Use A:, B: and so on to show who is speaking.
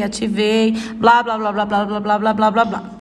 A: ativei, blá blá blá blá blá blá blá blá blá blá.